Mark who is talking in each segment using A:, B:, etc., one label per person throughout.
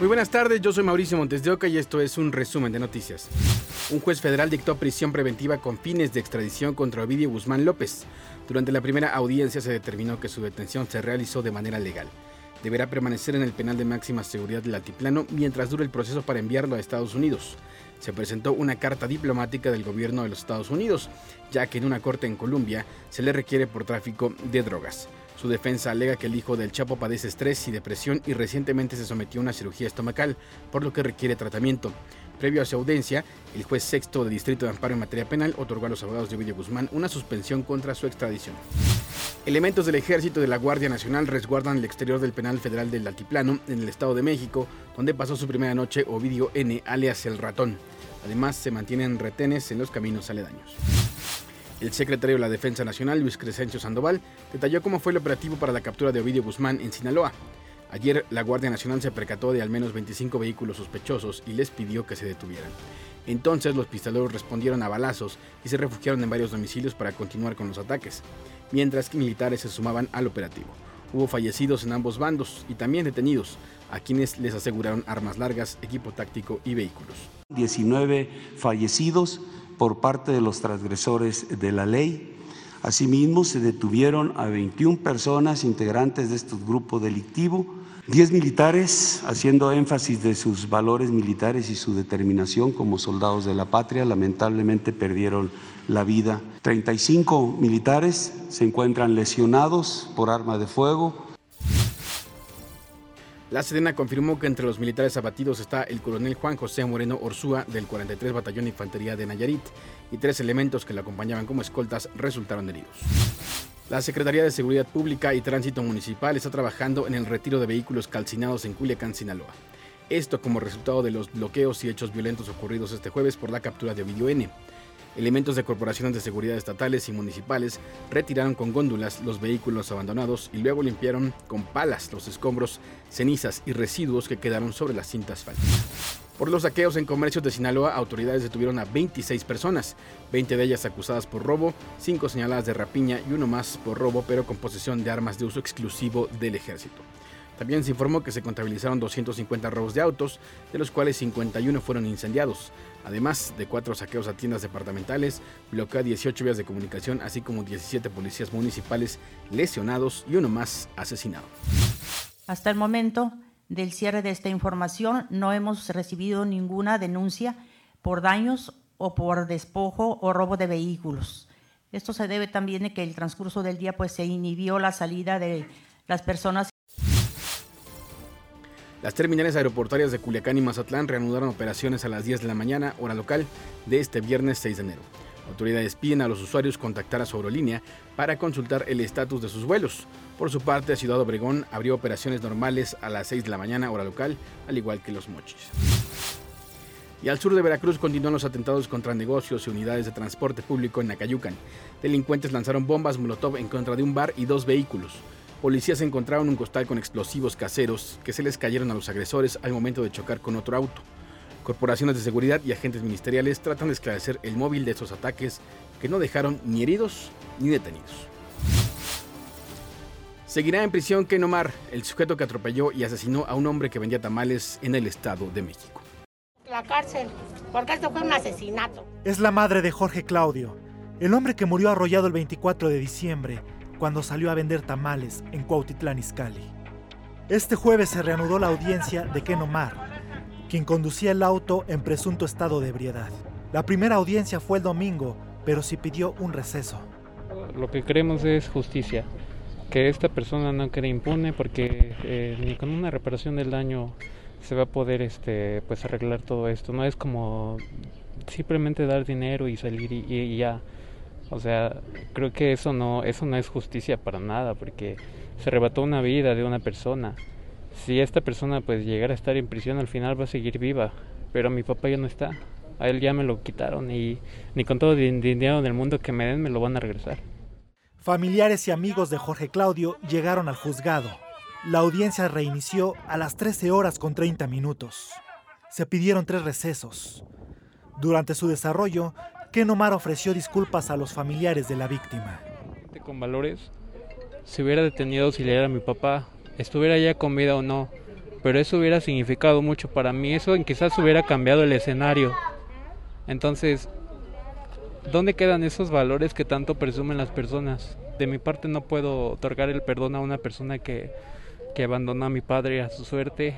A: Muy buenas tardes, yo soy Mauricio Montes de Oca y esto es un resumen de noticias. Un juez federal dictó prisión preventiva con fines de extradición contra Ovidio Guzmán López. Durante la primera audiencia se determinó que su detención se realizó de manera legal. Deberá permanecer en el penal de máxima seguridad del altiplano mientras dure el proceso para enviarlo a Estados Unidos. Se presentó una carta diplomática del gobierno de los Estados Unidos, ya que en una corte en Colombia se le requiere por tráfico de drogas. Su defensa alega que el hijo del Chapo padece estrés y depresión y recientemente se sometió a una cirugía estomacal, por lo que requiere tratamiento. Previo a su audiencia, el juez sexto de Distrito de Amparo en materia penal otorgó a los abogados de Ovidio Guzmán una suspensión contra su extradición. Elementos del Ejército de la Guardia Nacional resguardan el exterior del penal federal del Altiplano, en el Estado de México, donde pasó su primera noche Ovidio N., alias el ratón. Además, se mantienen retenes en los caminos aledaños. El secretario de la Defensa Nacional, Luis Crescencio Sandoval, detalló cómo fue el operativo para la captura de Ovidio Guzmán en Sinaloa. Ayer la Guardia Nacional se percató de al menos 25 vehículos sospechosos y les pidió que se detuvieran. Entonces los pistoleros respondieron a balazos y se refugiaron en varios domicilios para continuar con los ataques, mientras que militares se sumaban al operativo. Hubo fallecidos en ambos bandos y también detenidos, a quienes les aseguraron armas largas, equipo táctico y vehículos.
B: 19 fallecidos, por parte de los transgresores de la ley. Asimismo, se detuvieron a 21 personas integrantes de este grupo delictivo, 10 militares, haciendo énfasis de sus valores militares y su determinación como soldados de la patria, lamentablemente perdieron la vida. 35 militares se encuentran lesionados por arma de fuego,
A: la Sedena confirmó que entre los militares abatidos está el coronel Juan José Moreno Orsúa del 43 Batallón de Infantería de Nayarit y tres elementos que lo acompañaban como escoltas resultaron heridos. La Secretaría de Seguridad Pública y Tránsito Municipal está trabajando en el retiro de vehículos calcinados en Culiacán, Sinaloa. Esto como resultado de los bloqueos y hechos violentos ocurridos este jueves por la captura de Ovidio N. Elementos de corporaciones de seguridad estatales y municipales retiraron con góndulas los vehículos abandonados y luego limpiaron con palas los escombros, cenizas y residuos que quedaron sobre las cintas asfálticas. Por los saqueos en comercios de Sinaloa, autoridades detuvieron a 26 personas, 20 de ellas acusadas por robo, 5 señaladas de rapiña y uno más por robo pero con posesión de armas de uso exclusivo del ejército. También se informó que se contabilizaron 250 robos de autos, de los cuales 51 fueron incendiados, además de cuatro saqueos a tiendas departamentales, bloquea 18 vías de comunicación, así como 17 policías municipales lesionados y uno más asesinado.
C: Hasta el momento del cierre de esta información no hemos recibido ninguna denuncia por daños o por despojo o robo de vehículos. Esto se debe también a que el transcurso del día pues se inhibió la salida de las personas
A: las terminales aeroportuarias de Culiacán y Mazatlán reanudaron operaciones a las 10 de la mañana, hora local, de este viernes 6 de enero. Autoridades piden a los usuarios contactar a su aerolínea para consultar el estatus de sus vuelos. Por su parte, Ciudad Obregón abrió operaciones normales a las 6 de la mañana, hora local, al igual que los mochis. Y al sur de Veracruz continúan los atentados contra negocios y unidades de transporte público en Nacayucan. Delincuentes lanzaron bombas Molotov en contra de un bar y dos vehículos. Policías encontraron un costal con explosivos caseros que se les cayeron a los agresores al momento de chocar con otro auto. Corporaciones de seguridad y agentes ministeriales tratan de esclarecer el móvil de estos ataques que no dejaron ni heridos ni detenidos. Seguirá en prisión Ken Omar, el sujeto que atropelló y asesinó a un hombre que vendía tamales en el Estado de México.
D: La cárcel, porque esto fue un asesinato.
E: Es la madre de Jorge Claudio, el hombre que murió arrollado el 24 de diciembre cuando salió a vender tamales en Cuautitlán Izcalli. Este jueves se reanudó la audiencia de Ken Omar, quien conducía el auto en presunto estado de ebriedad. La primera audiencia fue el domingo, pero sí pidió un receso.
F: Lo que queremos es justicia, que esta persona no quede impune porque eh, ni con una reparación del daño se va a poder este, pues arreglar todo esto. No es como simplemente dar dinero y salir y ya o sea, creo que eso no, eso no es justicia para nada, porque se arrebató una vida de una persona. Si esta persona pues llegara a estar en prisión, al final va a seguir viva, pero mi papá ya no está. A él ya me lo quitaron y ni con todo el dinero del mundo que me den me lo van a regresar.
E: Familiares y amigos de Jorge Claudio llegaron al juzgado. La audiencia reinició a las 13 horas con 30 minutos. Se pidieron tres recesos. Durante su desarrollo, Ken Omar ofreció disculpas a los familiares de la víctima.
F: Con valores, se hubiera detenido si le era mi papá, estuviera ya con vida o no, pero eso hubiera significado mucho para mí, eso quizás hubiera cambiado el escenario. Entonces, ¿dónde quedan esos valores que tanto presumen las personas? De mi parte no puedo otorgar el perdón a una persona que, que abandonó a mi padre a su suerte.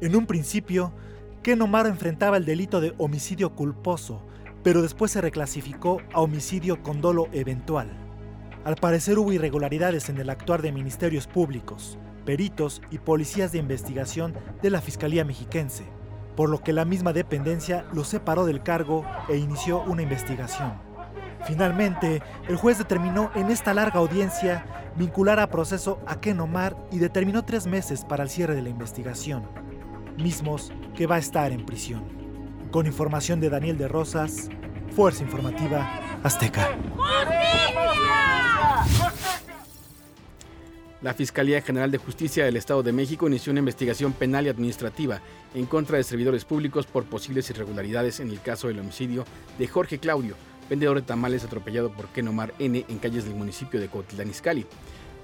E: En un principio, Ken Omar enfrentaba el delito de homicidio culposo, pero después se reclasificó a homicidio con dolo eventual. Al parecer hubo irregularidades en el actuar de ministerios públicos, peritos y policías de investigación de la Fiscalía Mexiquense, por lo que la misma dependencia lo separó del cargo e inició una investigación. Finalmente, el juez determinó en esta larga audiencia vincular a proceso a Ken Omar y determinó tres meses para el cierre de la investigación, mismos que va a estar en prisión. Con información de Daniel de Rosas, Fuerza Informativa Azteca.
A: La Fiscalía General de Justicia del Estado de México inició una investigación penal y administrativa en contra de servidores públicos por posibles irregularidades en el caso del homicidio de Jorge Claudio, vendedor de tamales atropellado por Kenomar N en calles del municipio de Cotitlán Izcalli.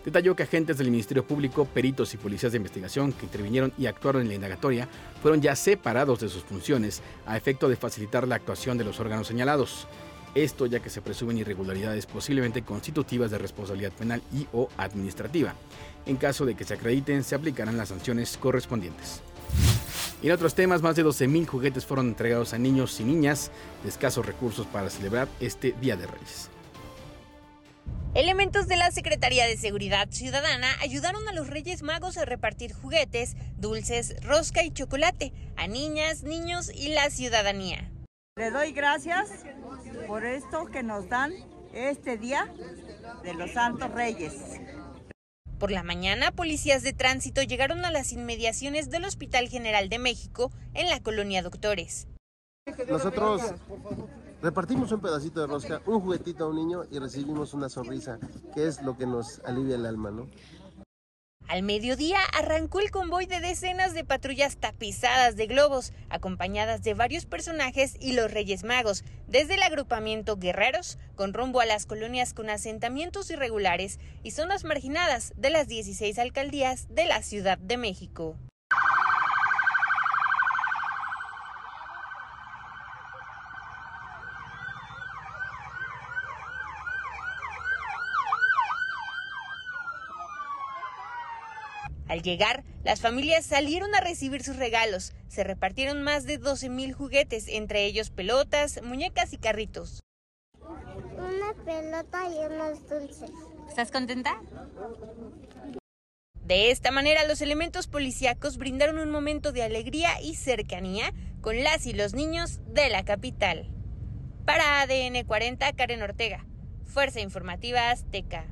A: Detalló que agentes del Ministerio Público, peritos y policías de investigación que intervinieron y actuaron en la indagatoria fueron ya separados de sus funciones a efecto de facilitar la actuación de los órganos señalados. Esto ya que se presumen irregularidades posiblemente constitutivas de responsabilidad penal y o administrativa. En caso de que se acrediten, se aplicarán las sanciones correspondientes. En otros temas, más de 12.000 juguetes fueron entregados a niños y niñas de escasos recursos para celebrar este Día de Reyes.
G: Elementos de la Secretaría de Seguridad Ciudadana ayudaron a los Reyes Magos a repartir juguetes, dulces, rosca y chocolate a niñas, niños y la ciudadanía.
H: Le doy gracias por esto que nos dan este día de los Santos Reyes.
G: Por la mañana, policías de tránsito llegaron a las inmediaciones del Hospital General de México en la colonia Doctores.
I: Nosotros repartimos un pedacito de rosca, un juguetito a un niño y recibimos una sonrisa, que es lo que nos alivia el alma, ¿no?
G: Al mediodía arrancó el convoy de decenas de patrullas tapizadas de globos, acompañadas de varios personajes y los Reyes Magos, desde el agrupamiento Guerreros, con rumbo a las colonias con asentamientos irregulares y zonas marginadas de las 16 alcaldías de la Ciudad de México. Al llegar, las familias salieron a recibir sus regalos. Se repartieron más de 12.000 juguetes, entre ellos pelotas, muñecas y carritos.
J: Una pelota y unos dulces.
G: ¿Estás contenta? De esta manera, los elementos policíacos brindaron un momento de alegría y cercanía con las y los niños de la capital. Para ADN 40, Karen Ortega. Fuerza Informativa Azteca.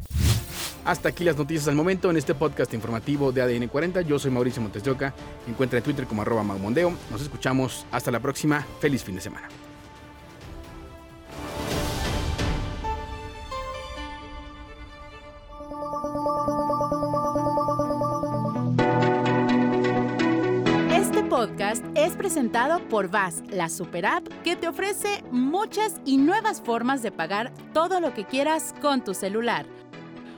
A: Hasta aquí las noticias al momento en este podcast informativo de ADN 40. Yo soy Mauricio Montes de Oca. Me encuentra en Twitter como arroba maumondeo. Nos escuchamos. Hasta la próxima. Feliz fin de semana.
K: Este podcast es presentado por VAS, la super app que te ofrece muchas y nuevas formas de pagar todo lo que quieras con tu celular.